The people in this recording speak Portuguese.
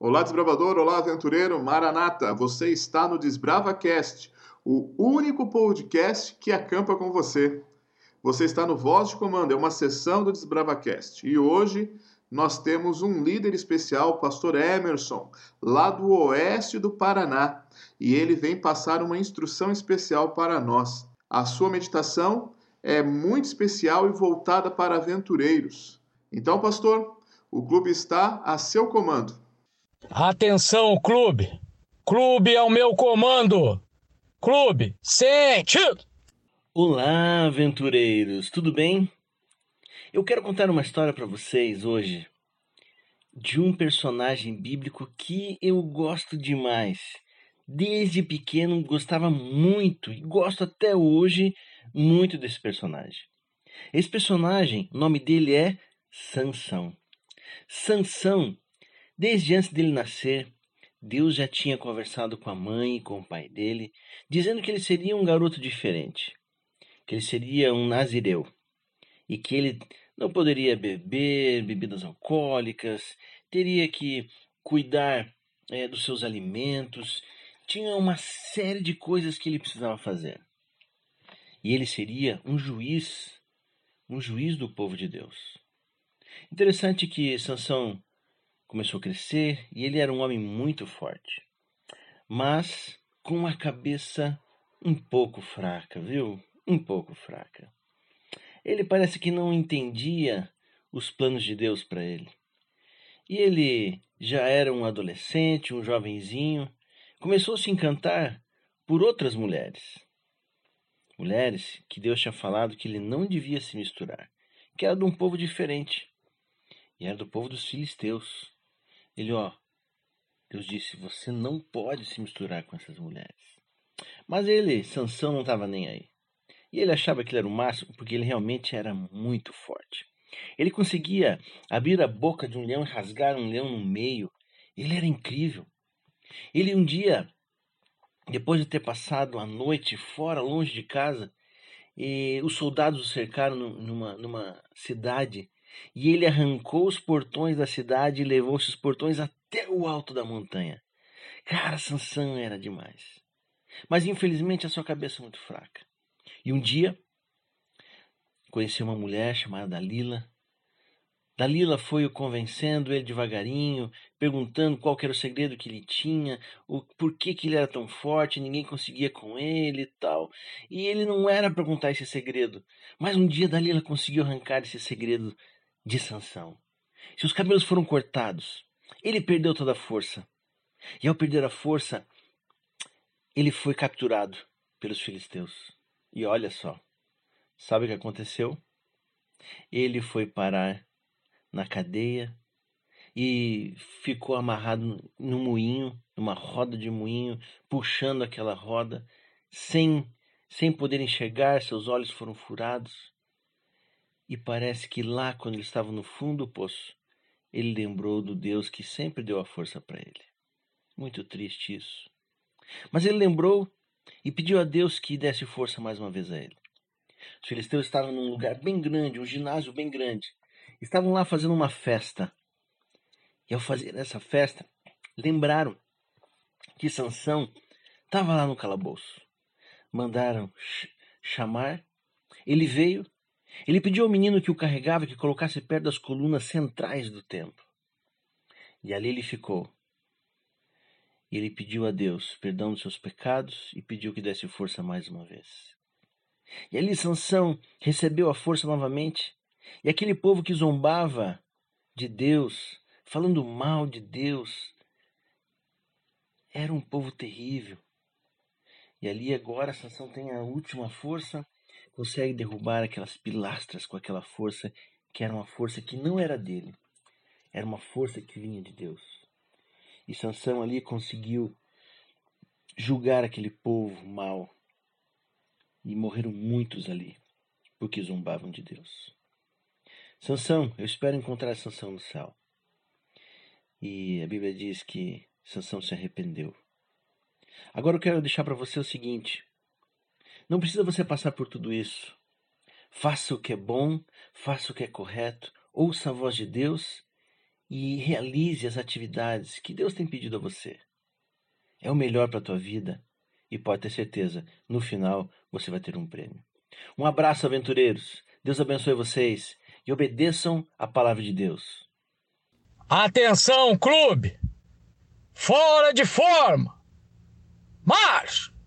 Olá, desbravador, olá, aventureiro, Maranata, você está no DesbravaCast, o único podcast que acampa com você. Você está no Voz de Comando, é uma sessão do DesbravaCast. E hoje nós temos um líder especial, o pastor Emerson, lá do oeste do Paraná. E ele vem passar uma instrução especial para nós. A sua meditação é muito especial e voltada para aventureiros. Então, pastor, o clube está a seu comando. Atenção, clube! Clube ao meu comando! Clube, sente! Olá, aventureiros, tudo bem? Eu quero contar uma história para vocês hoje de um personagem bíblico que eu gosto demais. Desde pequeno gostava muito e gosto até hoje muito desse personagem. Esse personagem, o nome dele é Sansão. Sansão Desde antes dele nascer, Deus já tinha conversado com a mãe e com o pai dele, dizendo que ele seria um garoto diferente, que ele seria um nazireu e que ele não poderia beber bebidas alcoólicas, teria que cuidar é, dos seus alimentos, tinha uma série de coisas que ele precisava fazer. E ele seria um juiz, um juiz do povo de Deus. Interessante que Sansão começou a crescer e ele era um homem muito forte, mas com uma cabeça um pouco fraca, viu? Um pouco fraca. Ele parece que não entendia os planos de Deus para ele. E ele já era um adolescente, um jovenzinho, começou a se encantar por outras mulheres. Mulheres que Deus tinha falado que ele não devia se misturar, que era de um povo diferente, e era do povo dos filisteus. Ele, ó, Deus disse: você não pode se misturar com essas mulheres. Mas ele, Sansão, não estava nem aí. E ele achava que ele era o máximo porque ele realmente era muito forte. Ele conseguia abrir a boca de um leão e rasgar um leão no meio. Ele era incrível. Ele um dia, depois de ter passado a noite fora, longe de casa, e os soldados o cercaram numa, numa cidade e ele arrancou os portões da cidade e levou esses portões até o alto da montanha. Cara, Sansão era demais. Mas infelizmente a sua cabeça é muito fraca. E um dia conheceu uma mulher chamada Dalila. Dalila foi o convencendo ele devagarinho, perguntando qual era o segredo que ele tinha, o por que, que ele era tão forte, ninguém conseguia com ele e tal. E ele não era para contar esse segredo. Mas um dia Dalila conseguiu arrancar esse segredo de Sansão. Seus cabelos foram cortados. Ele perdeu toda a força. E ao perder a força, ele foi capturado pelos filisteus. E olha só, sabe o que aconteceu? Ele foi parar na cadeia e ficou amarrado no moinho, numa roda de moinho, puxando aquela roda, sem sem poder enxergar, seus olhos foram furados. E parece que lá, quando ele estava no fundo do poço, ele lembrou do Deus que sempre deu a força para ele. Muito triste isso. Mas ele lembrou e pediu a Deus que desse força mais uma vez a ele. Os filisteus estavam num lugar bem grande, um ginásio bem grande. Estavam lá fazendo uma festa. E ao fazer essa festa, lembraram que Sansão estava lá no calabouço. Mandaram chamar. Ele veio ele pediu ao menino que o carregava que colocasse perto das colunas centrais do templo. E ali ele ficou. E ele pediu a Deus perdão dos seus pecados e pediu que desse força mais uma vez. E ali Sansão recebeu a força novamente. E aquele povo que zombava de Deus, falando mal de Deus, era um povo terrível. E ali agora Sansão tem a última força consegue derrubar aquelas pilastras com aquela força que era uma força que não era dele, era uma força que vinha de Deus. E Sansão ali conseguiu julgar aquele povo mal. E morreram muitos ali, porque zombavam de Deus. Sansão, eu espero encontrar Sansão no céu. E a Bíblia diz que Sansão se arrependeu. Agora eu quero deixar para você o seguinte: não precisa você passar por tudo isso. Faça o que é bom, faça o que é correto, ouça a voz de Deus e realize as atividades que Deus tem pedido a você. É o melhor para a tua vida e pode ter certeza, no final você vai ter um prêmio. Um abraço, aventureiros. Deus abençoe vocês e obedeçam a palavra de Deus. Atenção, clube! Fora de forma! Marcha!